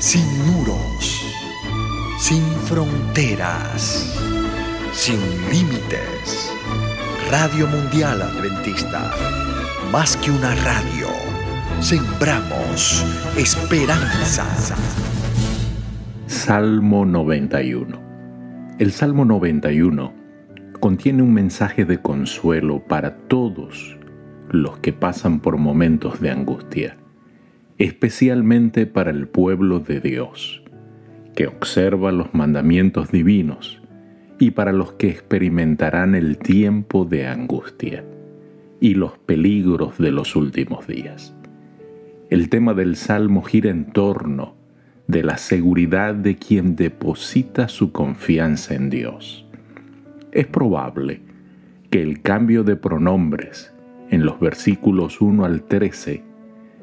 sin muros, sin fronteras, sin límites. Radio Mundial Adventista, más que una radio, sembramos esperanza. Salmo 91. El Salmo 91 contiene un mensaje de consuelo para todos los que pasan por momentos de angustia especialmente para el pueblo de Dios, que observa los mandamientos divinos, y para los que experimentarán el tiempo de angustia y los peligros de los últimos días. El tema del Salmo gira en torno de la seguridad de quien deposita su confianza en Dios. Es probable que el cambio de pronombres en los versículos 1 al 13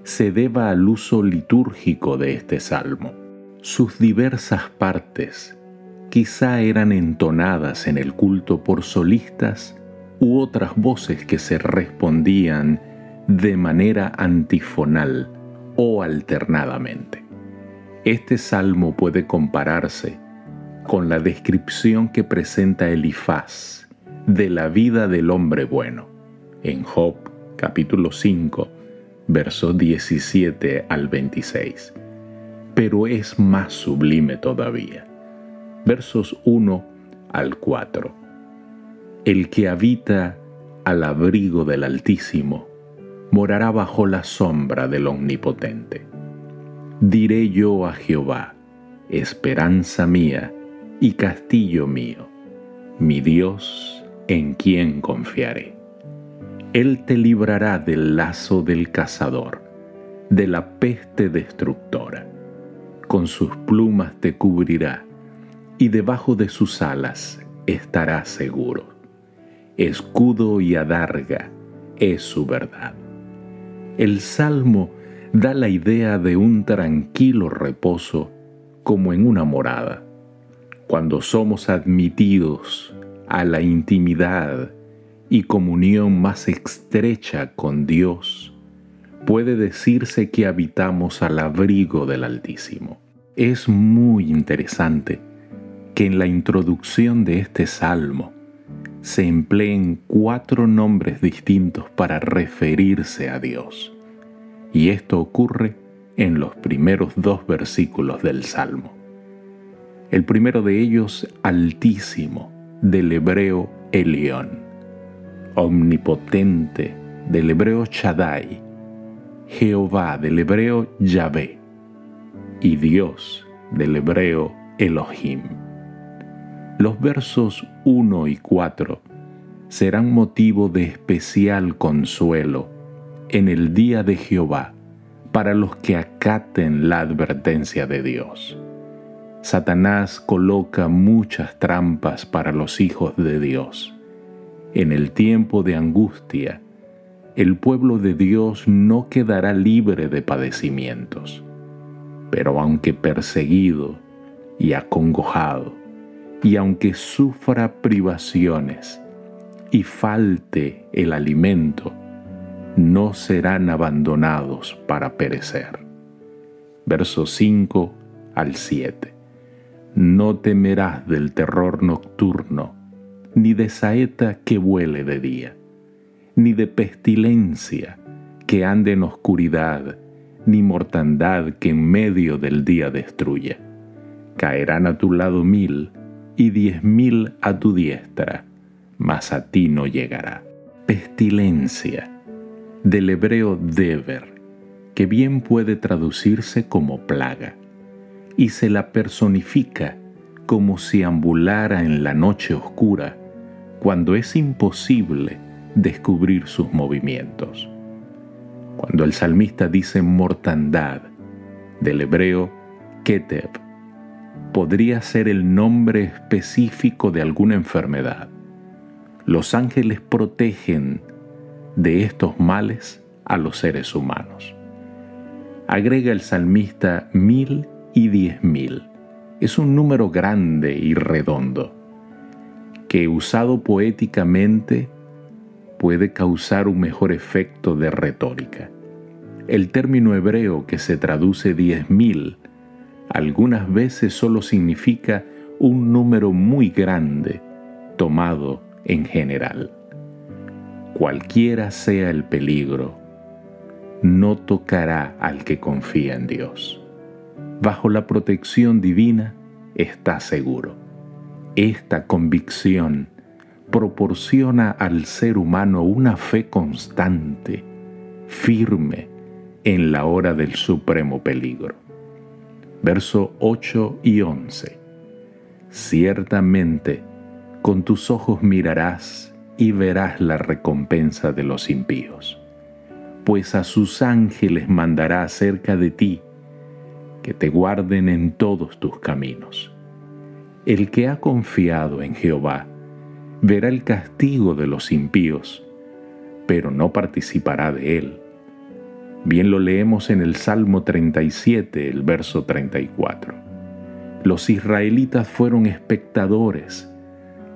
se deba al uso litúrgico de este salmo. Sus diversas partes quizá eran entonadas en el culto por solistas u otras voces que se respondían de manera antifonal o alternadamente. Este salmo puede compararse con la descripción que presenta Elifaz de la vida del hombre bueno en Job capítulo 5 versos 17 al 26. Pero es más sublime todavía. Versos 1 al 4. El que habita al abrigo del Altísimo morará bajo la sombra del Omnipotente. Diré yo a Jehová, esperanza mía y castillo mío, mi Dios en quien confiaré. Él te librará del lazo del cazador, de la peste destructora. Con sus plumas te cubrirá, y debajo de sus alas estarás seguro. Escudo y adarga es su verdad. El salmo da la idea de un tranquilo reposo como en una morada. Cuando somos admitidos a la intimidad y comunión más estrecha con Dios, puede decirse que habitamos al abrigo del Altísimo. Es muy interesante que en la introducción de este salmo se empleen cuatro nombres distintos para referirse a Dios. Y esto ocurre en los primeros dos versículos del salmo. El primero de ellos, Altísimo, del hebreo Elión omnipotente del hebreo Shaddai, Jehová del hebreo Yahvé y Dios del hebreo Elohim. Los versos 1 y 4 serán motivo de especial consuelo en el día de Jehová para los que acaten la advertencia de Dios. Satanás coloca muchas trampas para los hijos de Dios en el tiempo de angustia, el pueblo de Dios no quedará libre de padecimientos. Pero aunque perseguido y acongojado, y aunque sufra privaciones y falte el alimento, no serán abandonados para perecer. Versos 5 al 7. No temerás del terror nocturno, ni de saeta que vuele de día, ni de pestilencia que ande en oscuridad, ni mortandad que en medio del día destruya. Caerán a tu lado mil y diez mil a tu diestra, mas a ti no llegará. Pestilencia, del hebreo deber, que bien puede traducirse como plaga, y se la personifica como si ambulara en la noche oscura cuando es imposible descubrir sus movimientos. Cuando el salmista dice mortandad, del hebreo keteb, podría ser el nombre específico de alguna enfermedad. Los ángeles protegen de estos males a los seres humanos. Agrega el salmista mil y diez mil. Es un número grande y redondo que usado poéticamente puede causar un mejor efecto de retórica. El término hebreo que se traduce diez mil algunas veces solo significa un número muy grande tomado en general. Cualquiera sea el peligro, no tocará al que confía en Dios. Bajo la protección divina está seguro. Esta convicción proporciona al ser humano una fe constante, firme, en la hora del supremo peligro. Verso 8 y 11. Ciertamente, con tus ojos mirarás y verás la recompensa de los impíos, pues a sus ángeles mandará acerca de ti, que te guarden en todos tus caminos. El que ha confiado en Jehová verá el castigo de los impíos, pero no participará de él. Bien lo leemos en el Salmo 37, el verso 34. Los israelitas fueron espectadores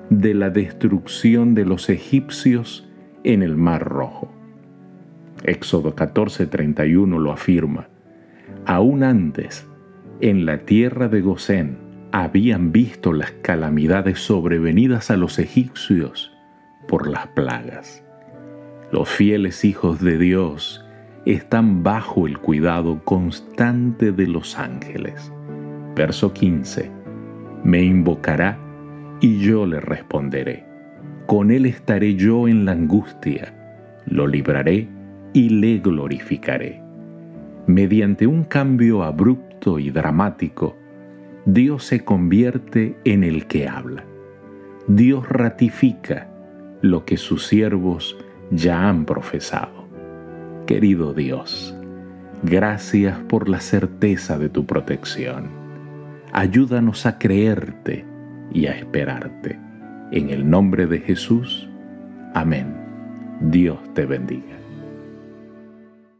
de la destrucción de los egipcios en el Mar Rojo. Éxodo 14:31 lo afirma. Aún antes, en la tierra de Gosén, habían visto las calamidades sobrevenidas a los egipcios por las plagas. Los fieles hijos de Dios están bajo el cuidado constante de los ángeles. Verso 15. Me invocará y yo le responderé. Con él estaré yo en la angustia, lo libraré y le glorificaré. Mediante un cambio abrupto y dramático, Dios se convierte en el que habla. Dios ratifica lo que sus siervos ya han profesado. Querido Dios, gracias por la certeza de tu protección. Ayúdanos a creerte y a esperarte. En el nombre de Jesús. Amén. Dios te bendiga.